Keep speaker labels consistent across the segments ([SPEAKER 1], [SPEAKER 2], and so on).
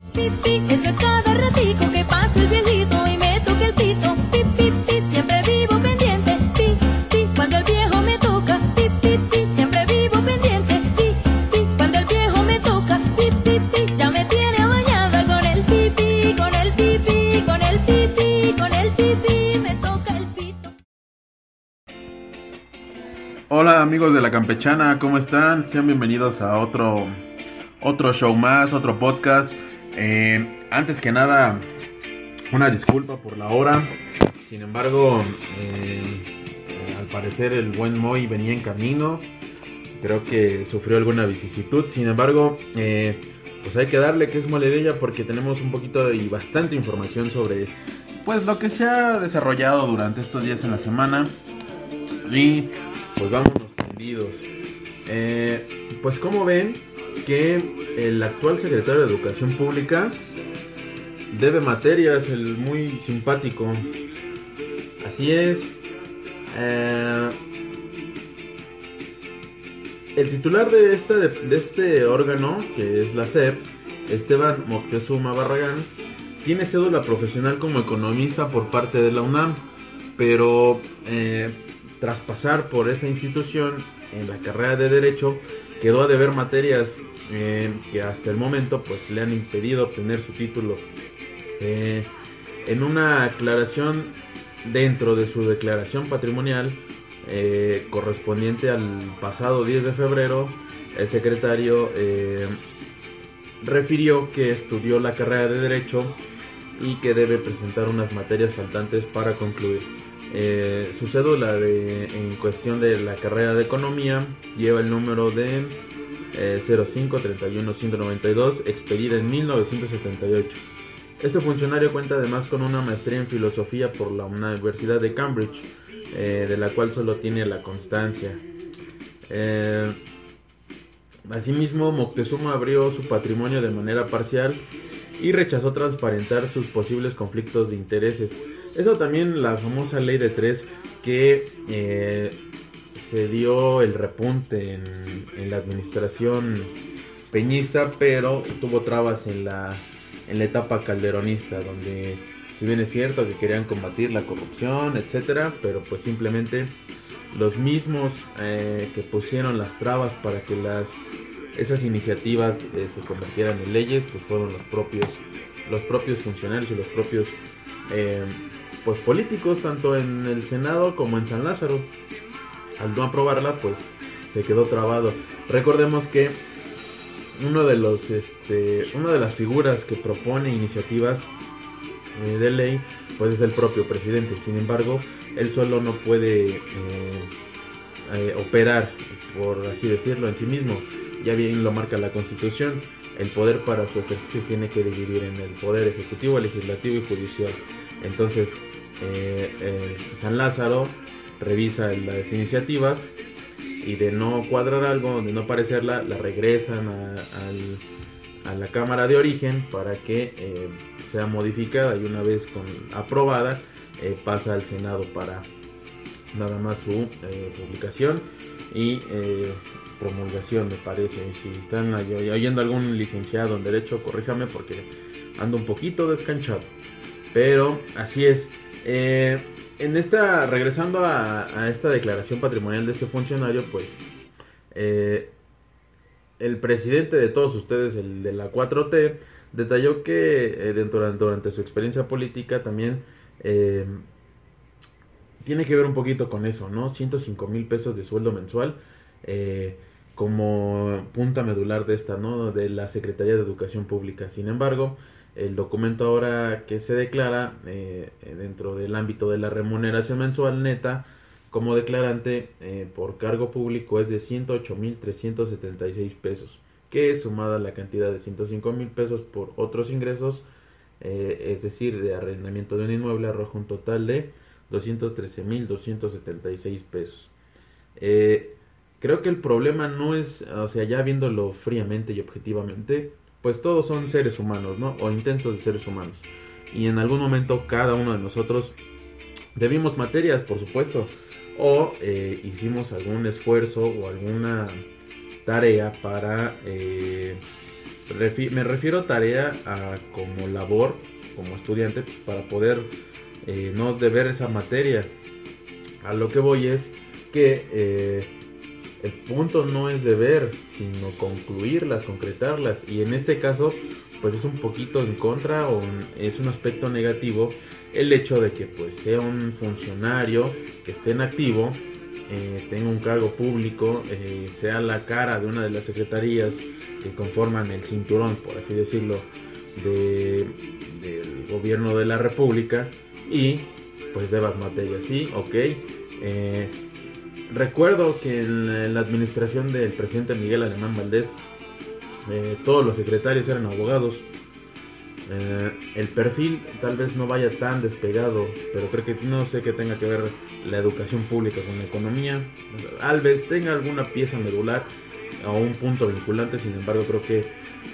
[SPEAKER 1] Pi, pi, es que cada ratico que pasa el viejito y me toca el pito. Pi, pi, pi, siempre vivo pendiente. Pi, pi, cuando el viejo me toca. Pi, pi, pi, siempre vivo pendiente. Pi, pi, cuando el viejo me toca. Pi, pi, pi, ya me tiene bañada con el pipi, con el pipi, con el pipi, con el pipi, me toca el pito.
[SPEAKER 2] Hola amigos de la campechana, ¿cómo están? Sean bienvenidos a otro, otro show más, otro podcast. Eh, antes que nada, una disculpa por la hora. Sin embargo, eh, al parecer el buen Moy venía en camino. Creo que sufrió alguna vicisitud. Sin embargo, eh, pues hay que darle que es mole porque tenemos un poquito y bastante información sobre pues lo que se ha desarrollado durante estos días en la semana. Y pues vámonos tendidos. Pues como ven que el actual secretario de Educación Pública debe materias, el muy simpático. Así es. Eh, el titular de, esta, de, este órgano, que es la SEP, Esteban Moctezuma Barragán, tiene cédula profesional como economista por parte de la UNAM, pero eh, tras pasar por esa institución en la carrera de Derecho, quedó a deber materias eh, que hasta el momento pues le han impedido obtener su título. Eh, en una aclaración dentro de su declaración patrimonial eh, correspondiente al pasado 10 de febrero, el secretario refirió que estudió la carrera de Derecho y que debe presentar unas materias faltantes para concluir. Eh, su cédula en cuestión de la carrera de Economía lleva el número de eh, 05-31-192, expedida en 1978. Este funcionario cuenta además con una maestría en filosofía por la Universidad de Cambridge, eh, de la cual solo tiene la constancia. Eh, asimismo, Moctezuma abrió su patrimonio de manera parcial y rechazó transparentar sus posibles conflictos de intereses. Eso también la famosa ley de tres que eh, se dio el repunte en, la administración peñista, pero tuvo trabas en la, en la etapa calderonista, donde si bien es cierto que querían combatir la corrupción, etcétera, pero pues simplemente los mismos eh, que pusieron las trabas para que las esas iniciativas eh, se convirtieran en leyes, pues fueron los propios los propios funcionarios y los propios pues políticos tanto en el Senado como en San Lázaro. Al no aprobarla, pues se quedó trabado. Recordemos que uno de los este, una de las figuras que propone iniciativas eh, de ley pues es el propio presidente sin embargo él solo no puede eh, eh, operar por así decirlo en sí mismo ya bien lo marca la constitución el poder para su ejercicio tiene que dividir en el poder ejecutivo legislativo y judicial entonces eh, eh, San Lázaro revisa las iniciativas y de no cuadrar algo, de no parecerla, la regresan a, la cámara de origen para que eh, sea modificada y una vez con, aprobada pasa al Senado para nada más su publicación y promulgación me parece. Si están oy- oyendo algún licenciado en derecho, corríjame porque ando un poquito descanchado. Pero así es. Eh, en esta, regresando a, esta declaración patrimonial de este funcionario, pues eh, el presidente de todos ustedes, el de la 4T, detalló que eh, durante su experiencia política también tiene que ver un poquito con eso, ¿no? 105 mil pesos de sueldo mensual como punta medular de esta, ¿no? De la Secretaría de Educación Pública. Sin embargo, el documento ahora que se declara eh, dentro del ámbito de la remuneración mensual neta como declarante eh, por cargo público es de 108.376 pesos, que sumada la cantidad de 105 mil pesos por otros ingresos, eh, es decir, de arrendamiento de un inmueble, arroja un total de 213.276 pesos. Eh, creo que el problema no es, o sea, ya viéndolo fríamente y objetivamente, pues todos son seres humanos, ¿no? O intentos de seres humanos. Y en algún momento cada uno de nosotros debimos materias, por supuesto, o eh, hicimos algún esfuerzo o alguna tarea para... Eh, refi- me refiero a tarea a como labor, como estudiante, para poder eh, no deber esa materia. A lo que voy es que eh, el punto no es deber, sino concluirlas, concretarlas. Y en este caso, pues es un poquito en contra o es un aspecto negativo el hecho de que pues sea un funcionario que esté en activo, eh, tenga un cargo público, eh, sea la cara de una de las secretarías que conforman el cinturón, por así decirlo, de, del gobierno de la República y pues debas materias, sí, ok. Eh, recuerdo que en la, administración del presidente Miguel Alemán Valdés, eh, todos los secretarios eran abogados. Eh, el perfil tal vez no vaya tan despegado, pero creo que no sé que tenga que ver la educación pública con la economía. Tal vez tenga alguna pieza medular o un punto vinculante, sin embargo creo que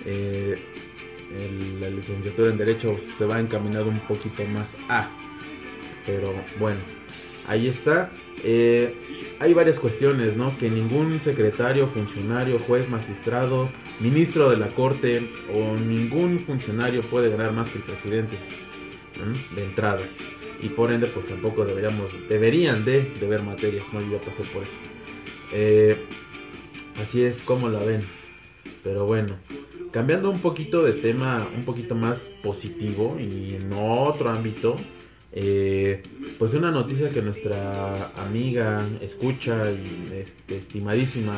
[SPEAKER 2] eh, el- la licenciatura en Derecho se va encaminado un poquito más a. Pero bueno, ahí está. Eh, hay varias cuestiones, ¿no? Que ningún secretario, funcionario, juez, magistrado, ministro de la corte o ningún funcionario puede ganar más que el presidente de entrada. Y por ende, pues tampoco deberíamos, deberían de deber materias, no yo ya pasé por eso. Eh, así es como la ven. Pero bueno, cambiando un poquito de tema, un poquito más positivo y en otro ámbito, eh, pues una noticia que nuestra amiga escucha este, estimadísima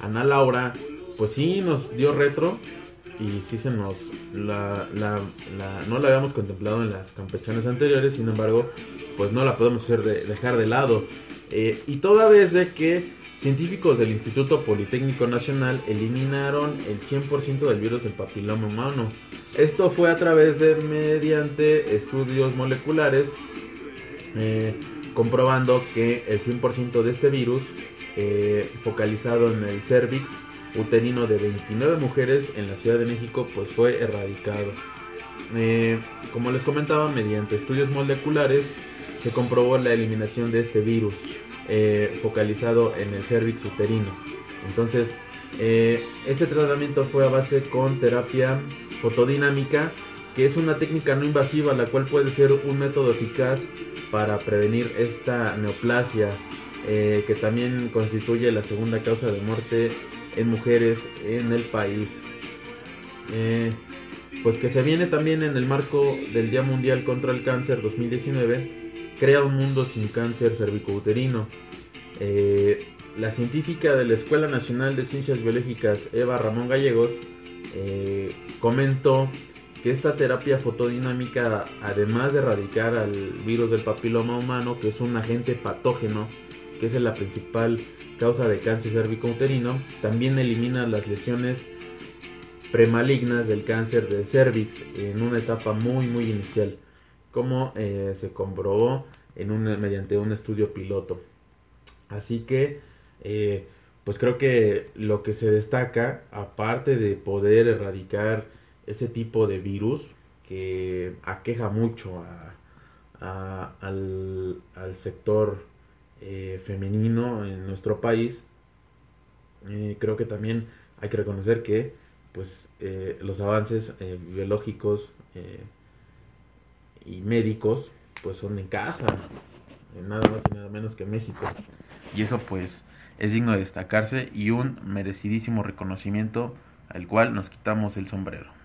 [SPEAKER 2] Ana Laura, pues sí nos dio retro y sí se nos la- no la habíamos contemplado en las campechanas anteriores, sin embargo, pues no la podemos hacer de- dejar de lado. Eh, y toda vez de que científicos del Instituto Politécnico Nacional eliminaron el 100% del virus del papiloma humano. Esto fue a través de mediante estudios moleculares eh, comprobando que el 100% de este virus eh, focalizado en el cervix uterino de 29 mujeres en la Ciudad de México pues fue erradicado. Eh, como les comentaba, mediante estudios moleculares se comprobó la eliminación de este virus eh, focalizado en el cervix uterino. Entonces, eh, este tratamiento fue a base con terapia fotodinámica, que es una técnica no invasiva, la cual puede ser un método eficaz para prevenir esta neoplasia, eh, que también constituye la segunda causa de muerte en mujeres en el país. Pues que se viene también en el marco del Día Mundial contra el Cáncer 2019, crea un mundo sin cáncer cervicouterino. Eh, la científica de la Escuela Nacional de Ciencias Biológicas, Eva Ramón Gallegos, eh, comentó que esta terapia fotodinámica, además de erradicar al virus del papiloma humano, que es un agente patógeno, que es la principal causa de cáncer cervicouterino, también elimina las lesiones premalignas del cáncer de cervix en una etapa muy muy inicial, como eh, se comprobó mediante un estudio piloto. Así que, eh, pues creo que lo que se destaca, aparte de poder erradicar ese tipo de virus que aqueja mucho al, sector eh, femenino en nuestro país, eh, creo que también hay que reconocer que pues los avances biológicos y médicos pues son en casa, en nada más y nada menos que México. Y eso pues es digno de destacarse y un merecidísimo reconocimiento al cual nos quitamos el sombrero.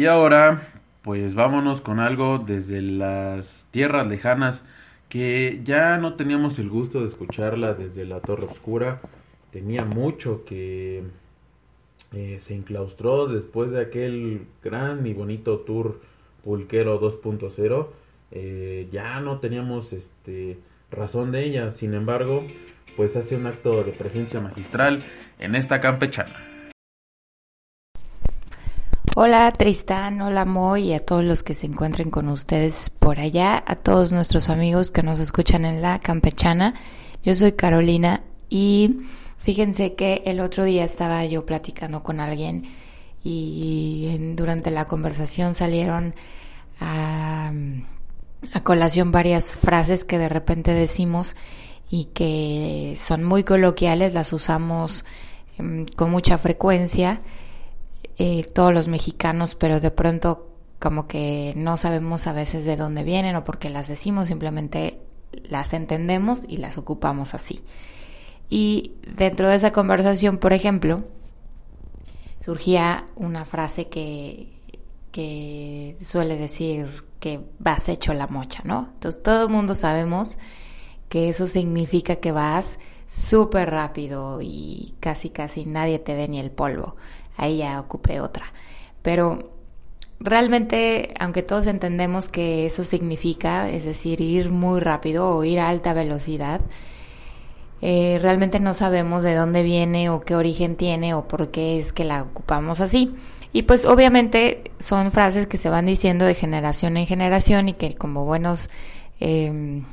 [SPEAKER 2] Y ahora, pues vámonos con algo desde las tierras lejanas que ya no teníamos el gusto de escucharla desde la Torre Oscura. Tenía mucho que eh, se enclaustró después de aquel gran y bonito tour Pulquero 2.0. Eh, ya no teníamos este razón de ella. Sin embargo, pues hace un acto de presencia magistral en esta campechana.
[SPEAKER 3] Hola Tristán, hola Moy y a todos los que se encuentren con ustedes por allá, a todos nuestros amigos que nos escuchan en la campechana. Yo soy Carolina y fíjense que el otro día estaba yo platicando con alguien y durante la conversación salieron a, colación varias frases que de repente decimos y que son muy coloquiales, las usamos em, con mucha frecuencia eh, todos los mexicanos, pero de pronto como que no sabemos a veces de dónde vienen o por qué las decimos, simplemente las entendemos y las ocupamos así. Y dentro de esa conversación, por ejemplo, surgía una frase que, que suele decir que vas hecho la mocha, ¿no? Entonces todo el mundo sabemos que eso significa que vas súper rápido y casi casi nadie te ve ni el polvo ahí ya ocupé otra. Pero realmente, aunque todos entendemos que eso significa, es decir, ir muy rápido o ir a alta velocidad, eh, realmente no sabemos de dónde viene o qué origen tiene o por qué es que la ocupamos así. Y pues obviamente son frases que se van diciendo de generación en generación y que como buenos em,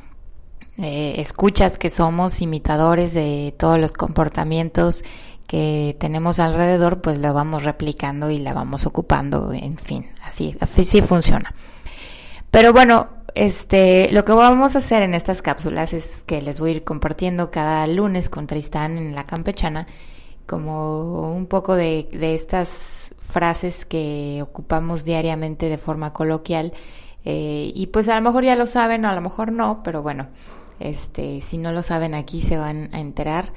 [SPEAKER 3] eh, escuchas que somos imitadores de todos los comportamientos que tenemos alrededor, pues lo vamos replicando y la vamos ocupando, en fin, así, así funciona. Pero bueno, este, lo que vamos a hacer en estas cápsulas es que les voy a ir compartiendo cada lunes con Tristán en la campechana como un poco de, de estas frases que ocupamos diariamente de forma coloquial eh, y pues a lo mejor ya lo saben o a lo mejor no, pero bueno, este, si no lo saben aquí se van a enterar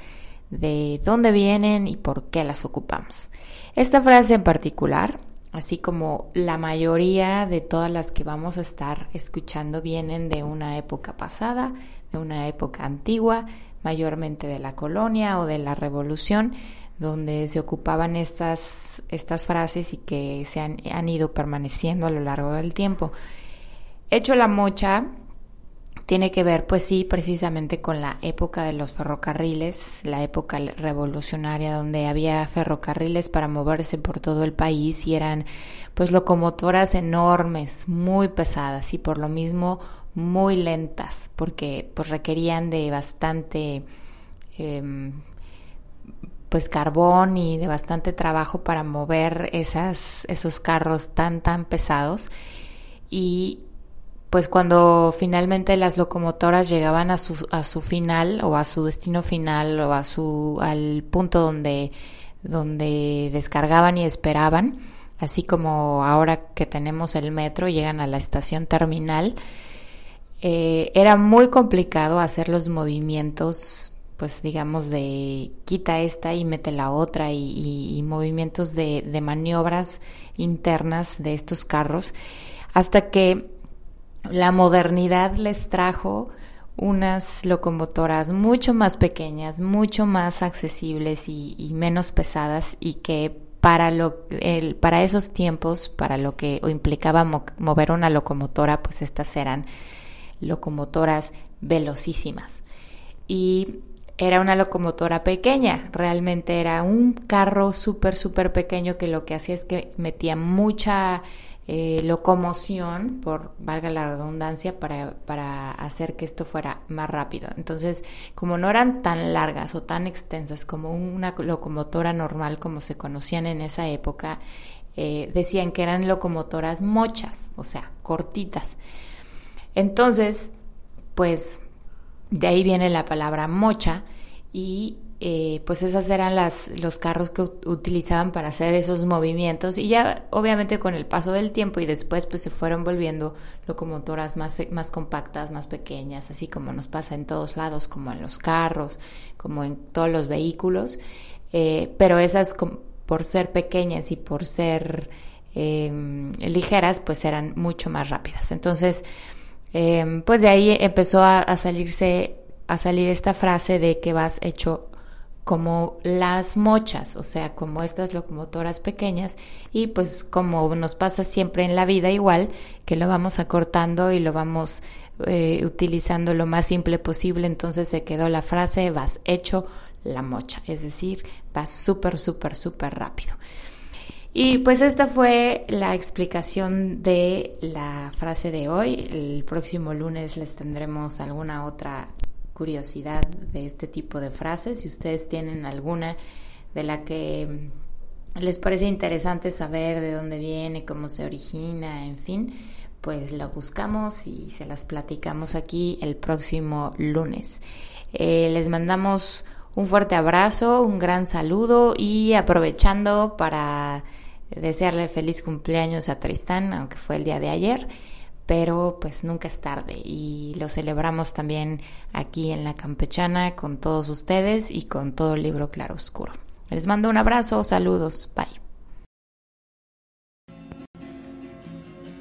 [SPEAKER 3] de dónde vienen y por qué las ocupamos. Esta frase en particular, así como la mayoría de todas las que vamos a estar escuchando, vienen de una época pasada, de una época antigua, mayormente de la colonia o de la revolución, donde se ocupaban estas, estas frases y que se han, han ido permaneciendo a lo largo del tiempo. Hecho la mocha, tiene que ver, pues sí, precisamente con la época de los ferrocarriles, la época revolucionaria donde había ferrocarriles para moverse por todo el país y eran pues locomotoras enormes, muy pesadas y por lo mismo muy lentas, porque pues requerían de bastante em, pues carbón y de bastante trabajo para mover esas, esos carros tan tan pesados. Y pues cuando finalmente las locomotoras llegaban a su, a su final o a su destino final o a su al punto donde donde descargaban y esperaban, así como ahora que tenemos el metro llegan a la estación terminal, eh, era muy complicado hacer los movimientos, pues digamos de quita esta y mete la otra y, y movimientos de, de maniobras internas de estos carros, hasta que la modernidad les trajo unas locomotoras mucho más pequeñas, mucho más accesibles y, menos pesadas y que para lo el, para esos tiempos, para lo que implicaba mover una locomotora, pues estas eran locomotoras velocísimas. Y era una locomotora pequeña, realmente era un carro súper, súper pequeño que lo que hacía es que metía mucha eh, locomoción, por valga la redundancia, para, para hacer que esto fuera más rápido. Entonces, como no eran tan largas o tan extensas como una locomotora normal como se conocían en esa época, eh, decían que eran locomotoras mochas, o sea, cortitas. Entonces, pues de ahí viene la palabra mocha y eh, pues esas eran las, los carros que utilizaban para hacer esos movimientos y ya obviamente con el paso del tiempo y después pues se fueron volviendo locomotoras más, más compactas, más pequeñas, así como nos pasa en todos lados, como en los carros, como en todos los vehículos, eh, pero esas por ser pequeñas y por ser em, ligeras, pues eran mucho más rápidas. Entonces, em, pues de ahí empezó a, a salirse, a salir esta frase de que vas hecho como las mochas, o sea, como estas locomotoras pequeñas y pues como nos pasa siempre en la vida igual, que lo vamos acortando y lo vamos eh, utilizando lo más simple posible, entonces se quedó la frase vas hecho la mocha, es decir, vas súper, súper, súper rápido. Y pues esta fue la explicación de la frase de hoy. El próximo lunes les tendremos alguna otra curiosidad de este tipo de frases. Si ustedes tienen alguna de la que les parece interesante saber de dónde viene, cómo se origina, en fin, pues la buscamos y se las platicamos aquí el próximo lunes. Eh, les mandamos un fuerte abrazo, un gran saludo y aprovechando para desearle feliz cumpleaños a Tristán, aunque fue el día de ayer pero pues nunca es tarde y lo celebramos también aquí en la campechana con todos ustedes y con todo el libro Claro Oscuro. Les mando un abrazo, saludos, bye.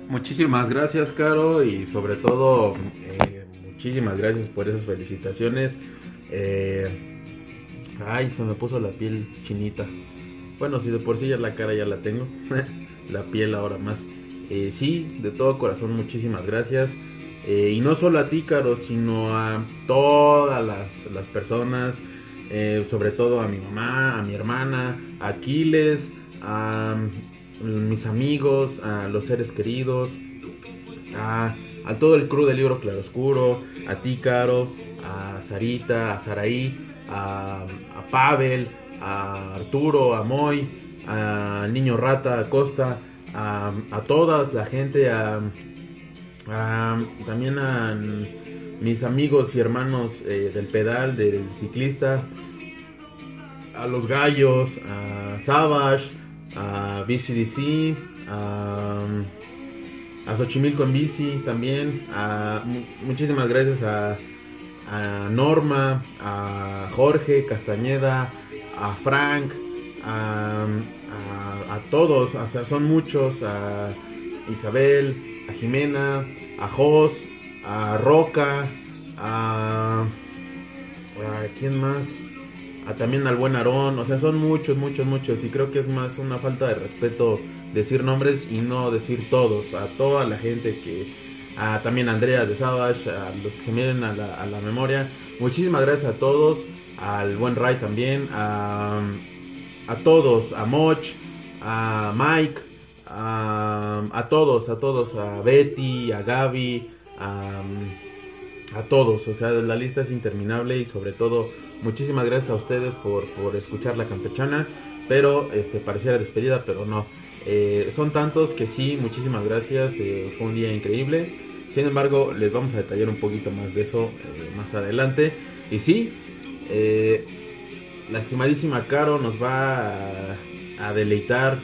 [SPEAKER 2] Muchísimas gracias, Caro, y sobre todo, eh, muchísimas gracias por esas felicitaciones. Eh, ay, se me puso la piel chinita. Bueno, si de por sí ya la cara ya la tengo, la piel ahora más. Eh, sí, de todo corazón, muchísimas gracias. Eh, y no solo a ti, Caro, sino a todas las, personas, eh, sobre todo a mi mamá, a mi hermana, a Aquiles, a mis amigos, a los seres queridos, a, todo el crew del libro Claroscuro, a ti, Caro, a Sarita, a Saraí, a, a Pavel, a Arturo, a Moy, a Niño Rata, a Costa a, todas, la gente, a, también a mis amigos y hermanos eh, del pedal, del ciclista, a los gallos, a Savage, a BCDC, a, a Xochimilco en bici también, a, muchísimas gracias a, a Norma, a Jorge Castañeda, a Frank, a, todos, o sea, son muchos, a Isabel, a Jimena, a Jos, a Roca, a, a quién más, a también al buen Aarón, o sea, son muchos, muchos, muchos, y creo que es más una falta de respeto decir nombres y no decir todos, a toda la gente que, a también a Andrea de Savage, a los que se miren a la, a la memoria, muchísimas gracias a todos, al buen Ray también, a a todos, a Moch, a Mike, a, todos, a todos, a Betty, a Gaby, a, a, todos. O sea, la lista es interminable y sobre todo muchísimas gracias a ustedes por, por escuchar la campechana. Pero este pareciera despedida, pero no. Eh, son tantos que sí, muchísimas gracias. Eh, fue un día increíble. Sin embargo, les vamos a detallar un poquito más de eso eh, más adelante. Y sí, la estimadísima Caro nos va a, deleitar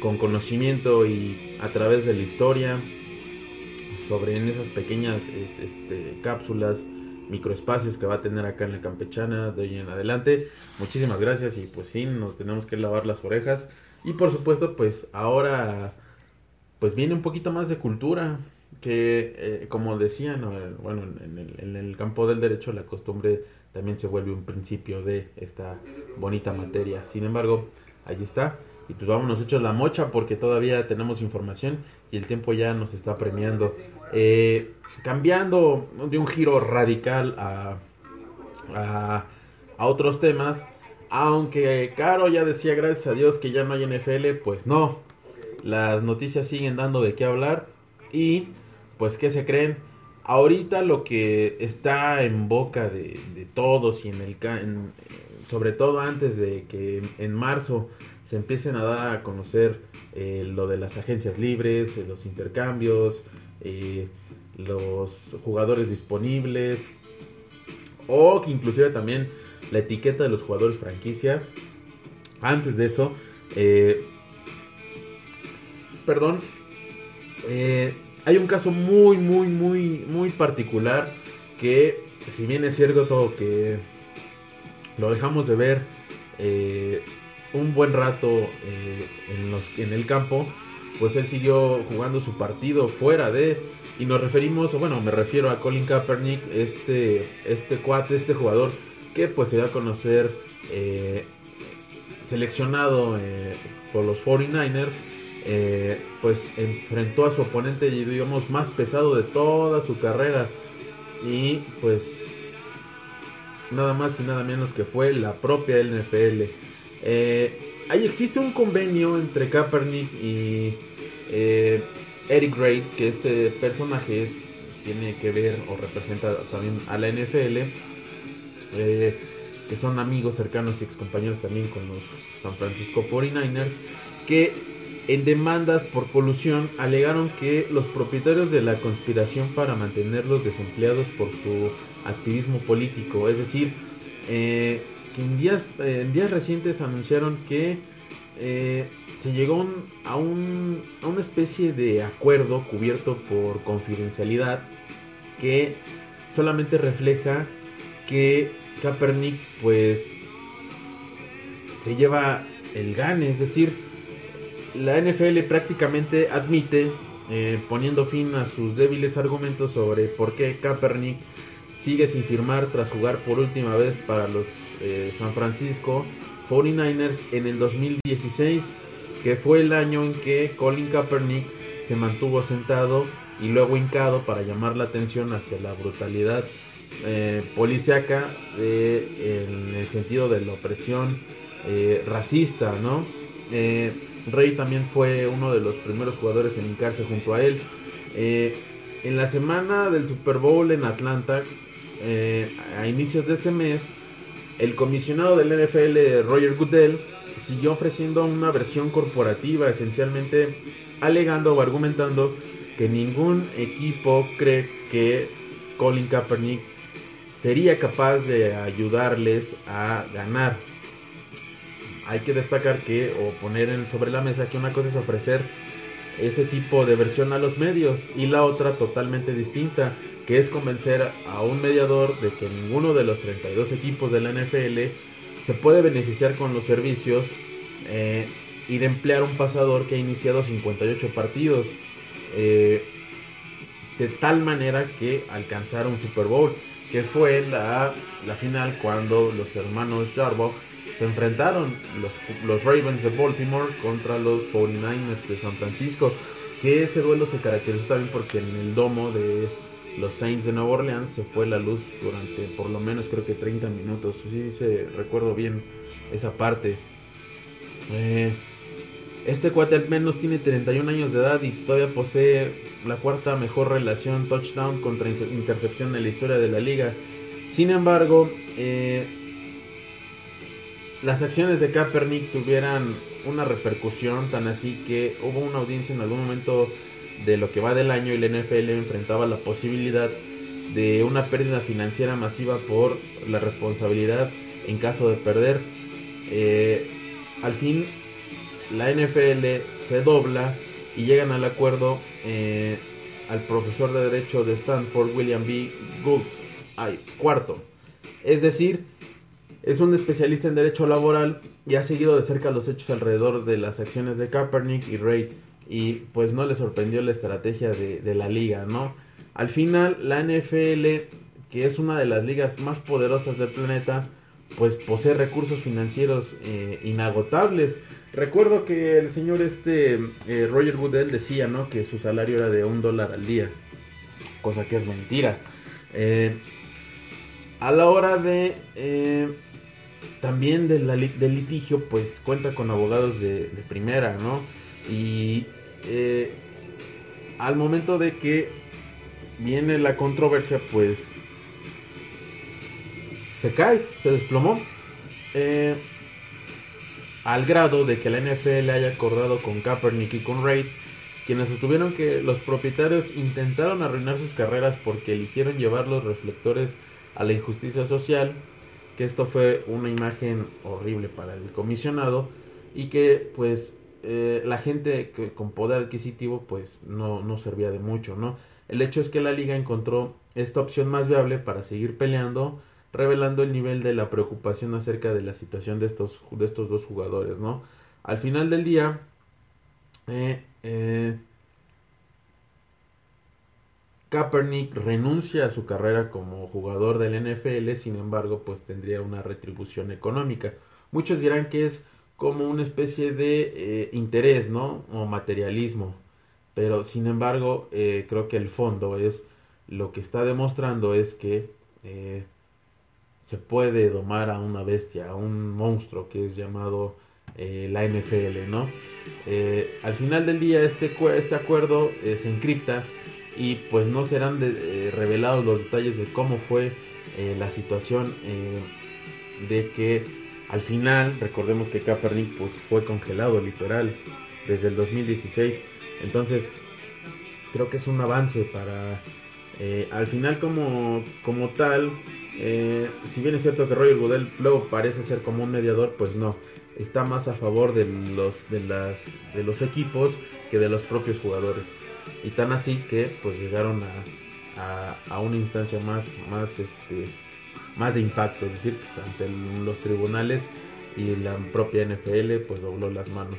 [SPEAKER 2] con conocimiento y a través de la historia sobre en esas pequeñas este, cápsulas, microespacios que va a tener acá en la campechana de hoy en adelante. Muchísimas gracias y pues sí, nos tenemos que lavar las orejas. Y por supuesto, pues ahora pues viene un poquito más de cultura, que eh, como decían, bueno, en el, en el campo del derecho la costumbre también se vuelve un principio de esta bonita materia. Sin embargo, ahí está. Y pues vámonos hechos la mocha porque todavía tenemos información y el tiempo ya nos está premiando. Eh, cambiando de un giro radical a, a, a, otros temas, aunque Caro ya decía gracias a Dios que ya no hay NFL, pues no. Las noticias siguen dando de qué hablar y pues ¿qué se creen? Ahorita lo que está en boca de, todos y en el sobre todo antes de que en marzo se empiecen a dar a conocer eh, lo de las agencias libres, eh, los intercambios, eh, los jugadores disponibles o que inclusive también la etiqueta de los jugadores franquicia. Antes de eso, perdón, hay un caso muy, muy, muy, muy particular que, si bien es cierto que lo dejamos de ver eh, un buen rato eh, en, el campo, pues él siguió jugando su partido fuera de y nos referimos, o bueno, me refiero a Colin Kaepernick, este, este cuate, este jugador que pues se dio a conocer eh, seleccionado por los 49ers, eh, pues enfrentó a su oponente, digamos, más pesado de toda su carrera. Y pues nada más y nada menos que fue la propia NFL. ahí existe un convenio entre Kaepernick y Eric Reid, que este personaje es, tiene que ver o representa también a la NFL, eh, que son amigos cercanos y excompañeros también con los San Francisco 49ers, que en demandas por colusión alegaron que los propietarios de la conspiración para mantenerlos desempleados por su activismo político, es decir, eh, que en días, en días recientes anunciaron que eh, se llegó a, un, a una especie de acuerdo cubierto por confidencialidad que solamente refleja que Kaepernick pues se lleva el gane, es decir, la NFL prácticamente admite, eh, poniendo fin a sus débiles argumentos sobre por qué Kaepernick sigue sin firmar tras jugar por última vez para los eh, San Francisco 49ers en el 2016 que fue el año en que Colin Kaepernick se mantuvo sentado y luego hincado para llamar la atención hacia la brutalidad eh, policíaca en el sentido de la opresión eh, racista, ¿no? Eh, Rey también fue uno de los primeros jugadores en hincarse junto a él. Eh, en la semana del Super Bowl en Atlanta, a inicios de ese mes, el comisionado del NFL, Roger Goodell, siguió ofreciendo una versión corporativa, esencialmente alegando o argumentando que ningún equipo cree que Colin Kaepernick sería capaz de ayudarles a ganar. Hay que destacar que, o poner sobre la mesa que una cosa es ofrecer ese tipo de versión a los medios y la otra totalmente distinta, que es convencer a un mediador de que ninguno de los 32 equipos de la NFL se puede beneficiar con los servicios eh, y de emplear un pasador que ha iniciado 58 partidos. Eh, de tal manera que alcanzara un Super Bowl, que fue la, la final cuando los hermanos Jarbo se enfrentaron, los, los Ravens de Baltimore contra los 49ers de San Francisco, que ese duelo se caracterizó también porque en el domo de los Saints de Nueva Orleans se fue la luz durante por lo menos creo que 30 minutos. Sí, se recuerdo bien esa parte. Eh, este cuate al menos tiene 31 años de edad y todavía posee la cuarta mejor relación touchdown contra intercepción en la historia de la liga. Sin embargo, eh, las acciones de Kaepernick tuvieran una repercusión tan así que hubo una audiencia en algún momento de lo que va del año y la NFL enfrentaba la posibilidad de una pérdida financiera masiva por la responsabilidad en caso de perder. Eh, al fin, la NFL se dobla y llegan al acuerdo eh, al profesor de Derecho de Stanford, William B. Gould, ay, cuarto. Es decir, es un especialista en derecho laboral y ha seguido de cerca los hechos alrededor de las acciones de Kaepernick y Reid y pues no le sorprendió la estrategia de, la liga, ¿no? Al final la NFL, que es una de las ligas más poderosas del planeta, pues posee recursos financieros eh, inagotables. Recuerdo que el señor este eh, Roger Goodell decía, ¿no? Que su salario era de un dólar al día, cosa que es mentira. Eh, a la hora de también del, litigio, pues cuenta con abogados de, primera, ¿no? Y eh, al momento de que viene la controversia, pues se cae, se desplomó. Eh, al grado de que la NFL haya acordado con Kaepernick y con Reid, quienes sostuvieron que los propietarios intentaron arruinar sus carreras porque eligieron llevar los reflectores a la injusticia social, que esto fue una imagen horrible para el comisionado y que pues eh, la gente que, con poder adquisitivo pues no, no servía de mucho, ¿no? El hecho es que la liga encontró esta opción más viable para seguir peleando, revelando el nivel de la preocupación acerca de la situación de estos, de estos dos jugadores, ¿no? Al final del día, eh, eh, Kaepernick renuncia a su carrera como jugador del NFL, sin embargo, pues tendría una retribución económica. Muchos dirán que es como una especie de eh, interés, ¿no? O materialismo. Pero sin embargo, eh, creo que el fondo es lo que está demostrando es que eh, se puede domar a una bestia, a un monstruo que es llamado la NFL, ¿no? al final del día este, este acuerdo se encripta y pues no serán revelados los detalles de cómo fue la situación de que al final, recordemos que Kaepernick pues, fue congelado literal desde el 2016. Entonces, creo que es un avance para... Eh, al final como, como tal, eh, si bien es cierto que Roger Goodell luego parece ser como un mediador, pues no. Está más a favor de los, de, las, de los equipos que de los propios jugadores. Y tan así que pues llegaron a, a, a una instancia más, más este, más de impacto, es decir, pues, ante los tribunales y la propia NFL pues dobló las manos.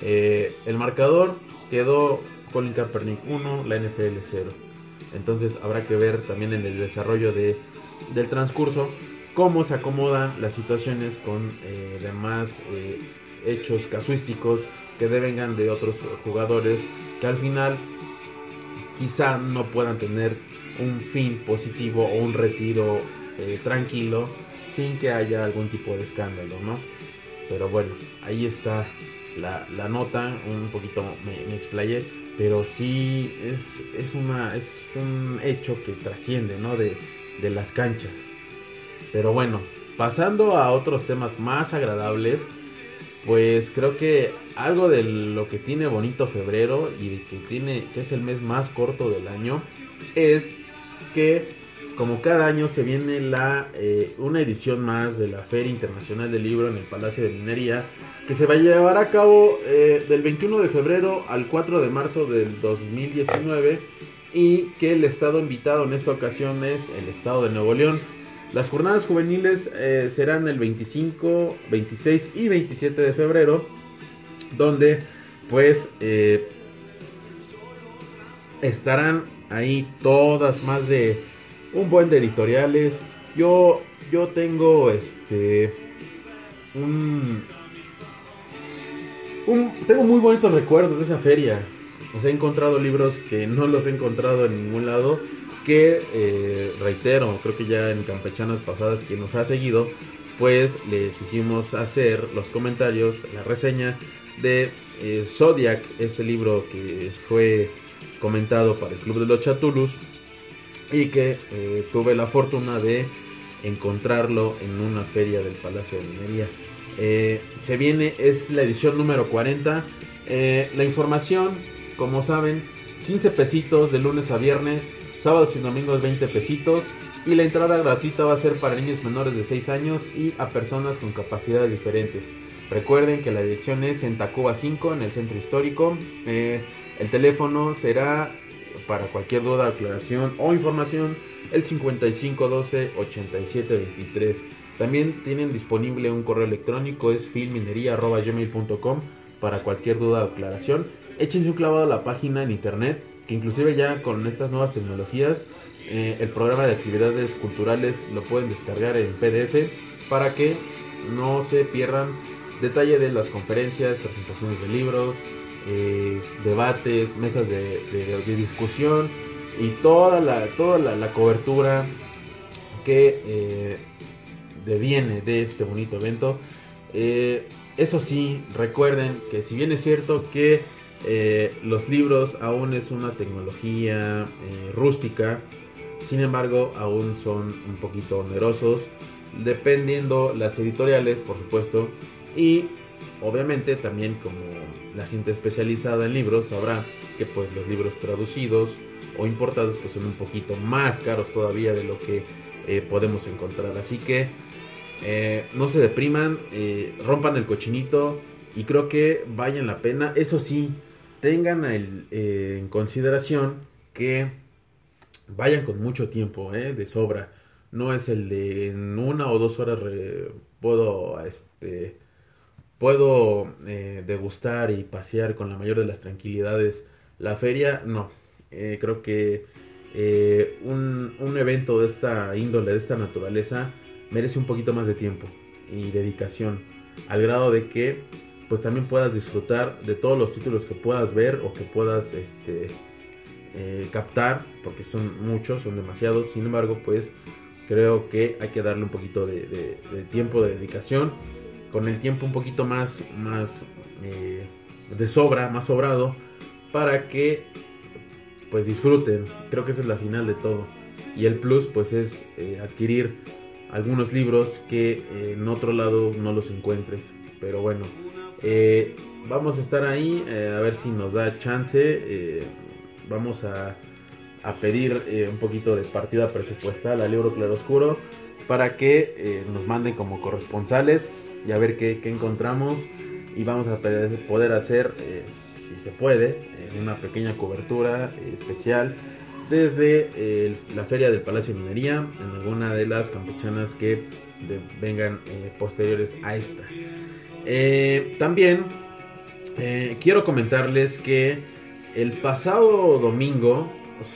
[SPEAKER 2] Eh, el marcador quedó Colin Kaepernick 1, la NFL 0. Entonces habrá que ver también en el desarrollo de, del transcurso cómo se acomodan las situaciones con eh, demás eh, hechos casuísticos que devengan de otros jugadores que al final quizá no puedan tener un fin positivo o un retiro eh, tranquilo sin que haya algún tipo de escándalo, ¿no? Pero bueno, ahí está la, nota, un poquito me, explayé, pero sí es, es, una, es un hecho que trasciende, ¿no? De, de las canchas. Pero bueno, pasando a otros temas más agradables, pues creo que algo de lo que tiene bonito febrero y que tiene que es el mes más corto del año es que como cada año se viene la, eh, una edición más de la Feria Internacional del Libro en el Palacio de Minería, que se va a llevar a cabo eh, del 21 de febrero al 4 de marzo del 2019 y que el estado invitado en esta ocasión es el estado de Nuevo León. Las jornadas juveniles eh, serán el 25, 26 y 27 de febrero, donde pues estarán ahí todas más de un buen de editoriales. Yo, yo tengo este un, tengo muy bonitos recuerdos de esa feria. Os he encontrado libros que no los he encontrado en ningún lado. Que eh, reitero, creo que ya en campechanas pasadas quien nos ha seguido, pues les hicimos hacer los comentarios, la reseña de eh, Zodiac, este libro que fue comentado para el Club de los Chatulus y que eh, tuve la fortuna de encontrarlo en una feria del Palacio de Minería. Eh, se viene, es la edición número 40. Eh, la información, como saben, 15 pesitos de lunes a viernes, sábados y domingos 20 pesitos. Y la entrada gratuita va a ser para niños menores de 6 años y a personas con capacidades diferentes. Recuerden que la dirección es en Tacuba 5, en el centro histórico. el teléfono será para cualquier duda, aclaración o información, el 5512-8723. También tienen disponible un correo electrónico, es filminería.gmail.com para cualquier duda o aclaración. Échense un clavado a la página en internet, que inclusive ya con estas nuevas tecnologías, eh, el programa de actividades culturales lo pueden descargar en PDF para que no se pierdan detalle de las conferencias, presentaciones de libros, eh, debates, mesas de, discusión y toda la, toda la, cobertura que eh, deviene de este bonito evento. Eh, eso sí, recuerden que si bien es cierto que los libros aún es una tecnología rústica, sin embargo aún son un poquito onerosos, dependiendo las editoriales, por supuesto, y obviamente también como la gente especializada en libros sabrá que pues los libros traducidos o importados pues son un poquito más caros todavía de lo que eh, podemos encontrar. Así que eh, no se depriman, eh, rompan el cochinito y creo que vayan la pena. Eso sí, tengan en consideración que vayan con mucho tiempo de sobra. No es el de en una o dos horas puedo este, puedo eh, degustar y pasear con la mayor de las tranquilidades la feria, no. Eh, creo que eh, un, un evento de esta índole, de esta naturaleza, merece un poquito más de tiempo y dedicación, al grado de que pues también puedas disfrutar de todos los títulos que puedas ver o que puedas este, eh, captar, porque son muchos, son demasiados, sin embargo pues creo que hay que darle un poquito de, tiempo, de dedicación, con el tiempo un poquito más, más eh, de sobra, más sobrado, para que pues disfruten, creo que esa es la final de todo, y el plus pues es eh, adquirir algunos libros que en otro lado no los encuentres, pero bueno, vamos a estar ahí, a ver si nos da chance. Vamos a, a pedir eh, un poquito de partida presupuestal al Libro Claroscuro para que eh, nos manden como corresponsales y a ver qué, encontramos. Y vamos a poder hacer, eh, si se puede, una pequeña cobertura especial desde la Feria del Palacio de Minería en alguna de las campechanas que vengan posteriores a esta. También quiero comentarles que el pasado domingo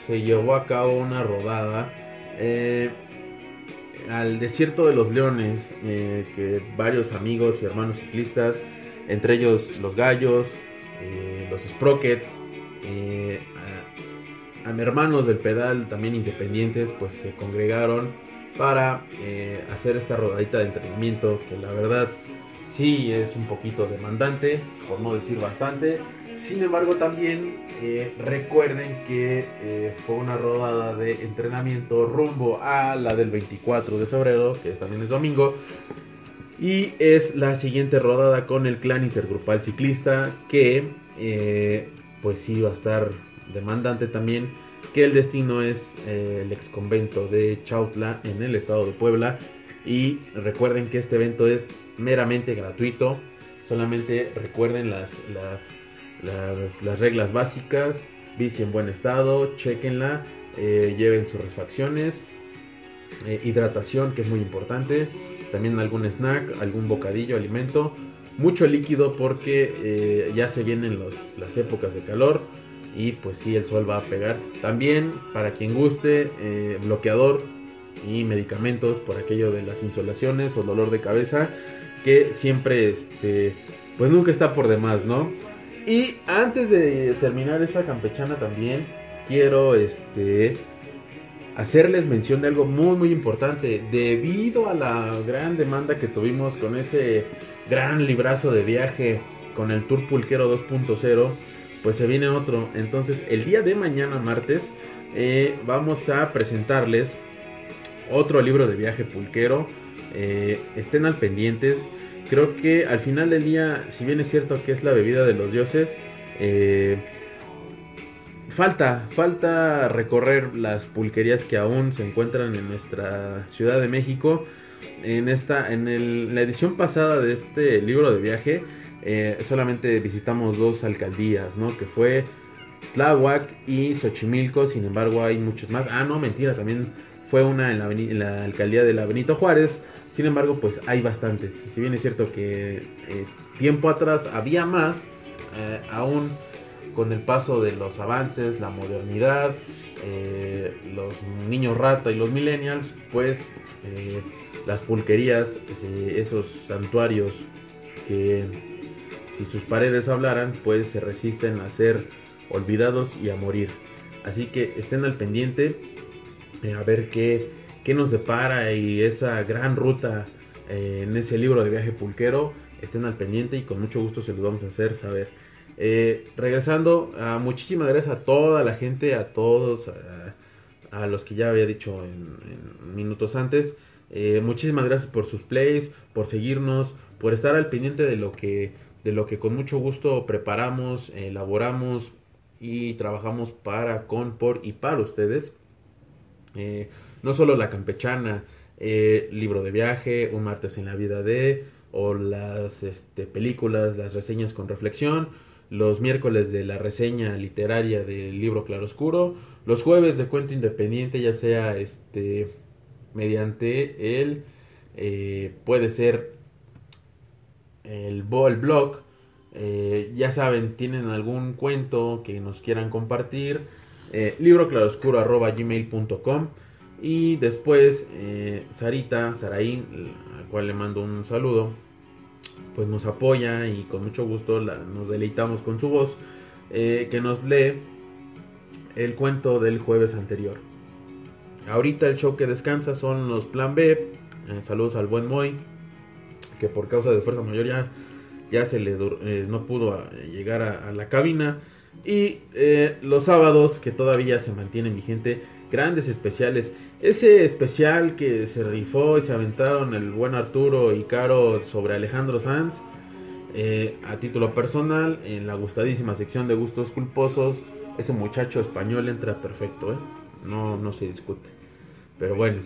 [SPEAKER 2] se llevó a cabo una rodada eh, al desierto de los leones eh, que varios amigos y hermanos ciclistas, entre ellos los gallos, eh, los sprockets, a, a hermanos del pedal también independientes, pues se congregaron para hacer esta rodadita de entrenamiento que la verdad sí es un poquito demandante, por no decir bastante. Sin embargo, también eh, recuerden que eh, fue una rodada de entrenamiento rumbo a la del 24 de febrero, que también es domingo. Y es la siguiente rodada con el clan intergrupal ciclista, que eh, pues sí va a estar demandante también. Que el destino es el ex convento de Chautla en el estado de Puebla. Y recuerden que este evento es meramente gratuito. Solamente recuerden las, las, las, las reglas básicas. Bici en buen estado, chequenla, eh, lleven sus refacciones, eh, hidratación que es muy importante, también algún snack, algún bocadillo, alimento, mucho líquido porque eh, ya se vienen los, las épocas de calor y pues sí el sol va a pegar. También para quien guste, bloqueador y medicamentos por aquello de las insolaciones o dolor de cabeza que siempre este pues nunca está por demás, ¿no? Y antes de terminar esta campechana también quiero este hacerles mención de algo muy muy importante. Debido a la gran demanda que tuvimos con ese gran librazo de viaje con el Tour Pulquero 2.0 pues se viene otro. Entonces el día de mañana martes eh, vamos a presentarles otro libro de viaje pulquero. Eh, estén al pendientes creo que al final del día si bien es cierto que es la bebida de los dioses eh, Falta, falta recorrer las pulquerías que aún se encuentran en nuestra Ciudad de México. En esta, en, el- la edición pasada de este libro de viaje, eh, solamente visitamos dos alcaldías, ¿no? Que fue Tláhuac y Xochimilco. Sin embargo, hay muchos más. Ah, no, mentira, también fue una en la, alcaldía de la Benito Juárez. Sin embargo, pues hay bastantes. Si bien es cierto que eh, tiempo atrás había más, eh, aún con el paso de los avances, la modernidad, eh, los niños rata y los millennials, pues eh, las pulquerías, esos santuarios que si sus paredes hablaran, pues se resisten a ser olvidados y a morir. Así que estén al pendiente a ver qué, qué nos depara y esa gran ruta eh, en ese libro de viaje pulquero. Estén al pendiente y con mucho gusto se los vamos a hacer saber. Eh, regresando, ah, muchísimas gracias a toda la gente, a todos, a, a los que ya había dicho minutos antes. Eh, muchísimas gracias por sus plays, por seguirnos, por estar al pendiente de lo que, de lo que con mucho gusto preparamos, elaboramos y trabajamos para, con, por y para ustedes. Eh, no solo la campechana, eh, libro de viaje, un martes en la vida de, o las este, películas, las reseñas con reflexión, los miércoles de la reseña literaria del libro Claroscuro, los jueves de cuento independiente, ya sea este mediante el eh, puede ser el, el blog. Eh, ya saben, tienen algún cuento que nos quieran compartir. Eh, libroclaroscuro.gmail.com Y después, eh, Sarita, Saraí, al cual le mando un saludo, pues nos apoya y con mucho gusto nos deleitamos con su voz, eh, que nos lee el cuento del jueves anterior. Ahorita el show que descansa son los Plan B. Eh, saludos al buen Moy, que por causa de fuerza mayor ya, ya se le eh, no pudo llegar a la cabina. Y eh, los sábados, que todavía se mantienen vigente, grandes especiales. Ese especial que se rifó y se aventaron el buen Arturo y Caro sobre Alejandro Sanz. eh, a título personal, en la gustadísima sección de gustos culposos, ese muchacho español entra perfecto, ¿eh? no, no se discute. Pero bueno,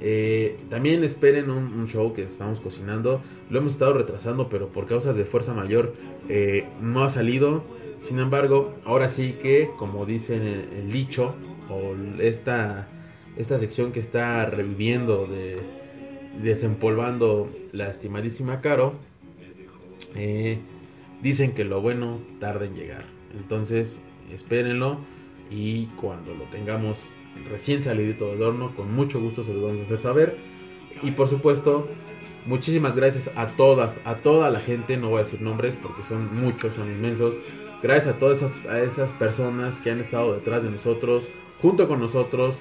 [SPEAKER 2] eh, también esperen un, show que estamos cocinando. Lo hemos estado retrasando, pero por causas de fuerza mayor eh, no ha salido. Sin embargo, ahora sí que, como dice el, el dicho, o esta, esta sección que está reviviendo, de, desempolvando la estimadísima Caro, eh, dicen que lo bueno tarda en llegar. Entonces, espérenlo y cuando lo tengamos recién salidito del horno, con mucho gusto se los vamos a hacer saber. Y por supuesto, muchísimas gracias a todas, a toda la gente, no voy a decir nombres porque son muchos, son inmensos. Gracias a todas esas, a esas personas que han estado detrás de nosotros, junto con nosotros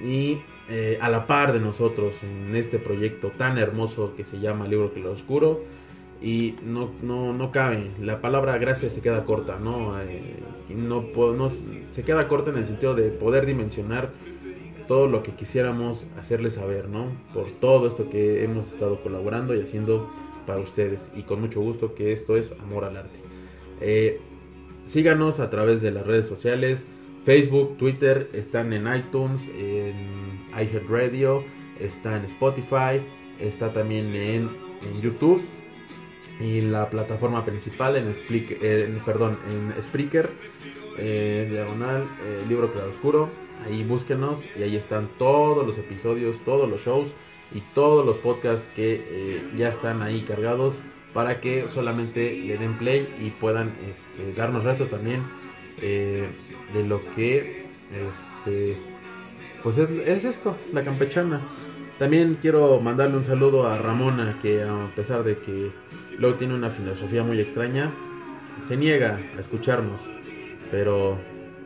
[SPEAKER 2] y eh, a la par de nosotros en este proyecto tan hermoso que se llama Libro que lo Oscuro. Y no, no, no cabe, la palabra gracias se queda corta, ¿no? Eh, no, no- se queda corta en el sentido de poder dimensionar todo lo que quisiéramos hacerles saber, ¿no? Por todo esto que hemos estado colaborando y haciendo para ustedes. Y con mucho gusto que esto es Amor al Arte. Eh, síganos a través de las redes sociales. Facebook, Twitter, están en iTunes, en iHeartRadio, está en Spotify, está también en YouTube y la plataforma principal en, Splik- eh, perdón, en Spreaker, eh, diagonal, eh, libro claroscuro. Ahí búsquenos y ahí están todos los episodios, todos los shows y todos los podcasts que eh, ya están ahí cargados para que solamente le den play y puedan este, darnos reto también eh, de lo que este, pues es, es esto, la campechana. También quiero mandarle un saludo a Ramona, que a pesar de que luego tiene una filosofía muy extraña, se niega a escucharnos, pero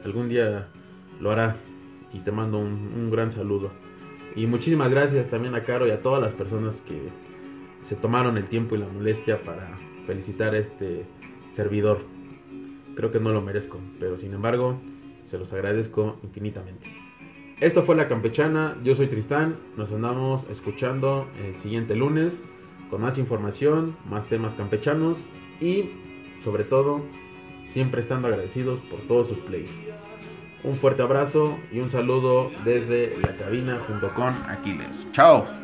[SPEAKER 2] algún día lo hará y te mando un, un gran saludo. Y muchísimas gracias también a Caro y a todas las personas que se tomaron el tiempo y la molestia para felicitar a este servidor. Creo que no lo merezco, pero sin embargo, se los agradezco infinitamente. Esto fue La Campechana, yo soy Tristán, nos andamos escuchando el siguiente lunes con más información, más temas campechanos y sobre todo siempre estando agradecidos por todos sus plays. Un fuerte abrazo y un saludo desde la cabina junto con Aquiles. Chao.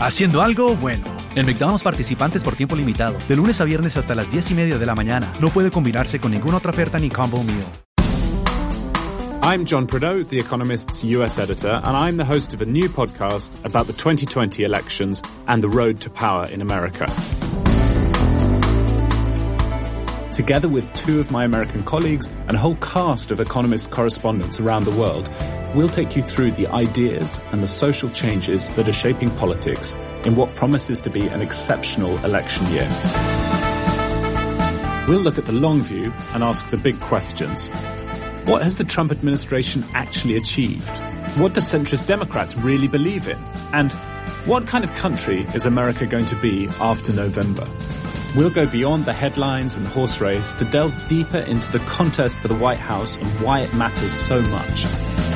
[SPEAKER 4] Haciendo algo bueno. En McDonald's participantes por tiempo limitado. De lunes a viernes hasta las 10 y media de la mañana. No puede combinarse con ninguna otra oferta ni combo meal.
[SPEAKER 5] I'm John Prideaux, The Economist's US editor, and I'm the host of a new podcast about the 2020 elections and the road to power in America. Together with two of my American colleagues and a whole cast of Economist correspondents around the world, we'll take you through the ideas and the social changes that are shaping politics in what promises to be an exceptional election year. We'll look at the long view and ask the big questions. What has the Trump administration actually achieved? What do centrist Democrats really believe in? And what kind of country is America going to be after November? We'll go beyond the headlines and the horse race to delve deeper into the contest for the White House and why it matters so much.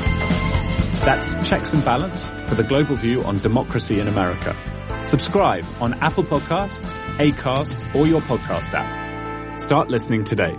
[SPEAKER 5] That's Checks and Balance for the global view on democracy in America. Subscribe on Apple Podcasts, Acast, or your podcast app. Start listening today.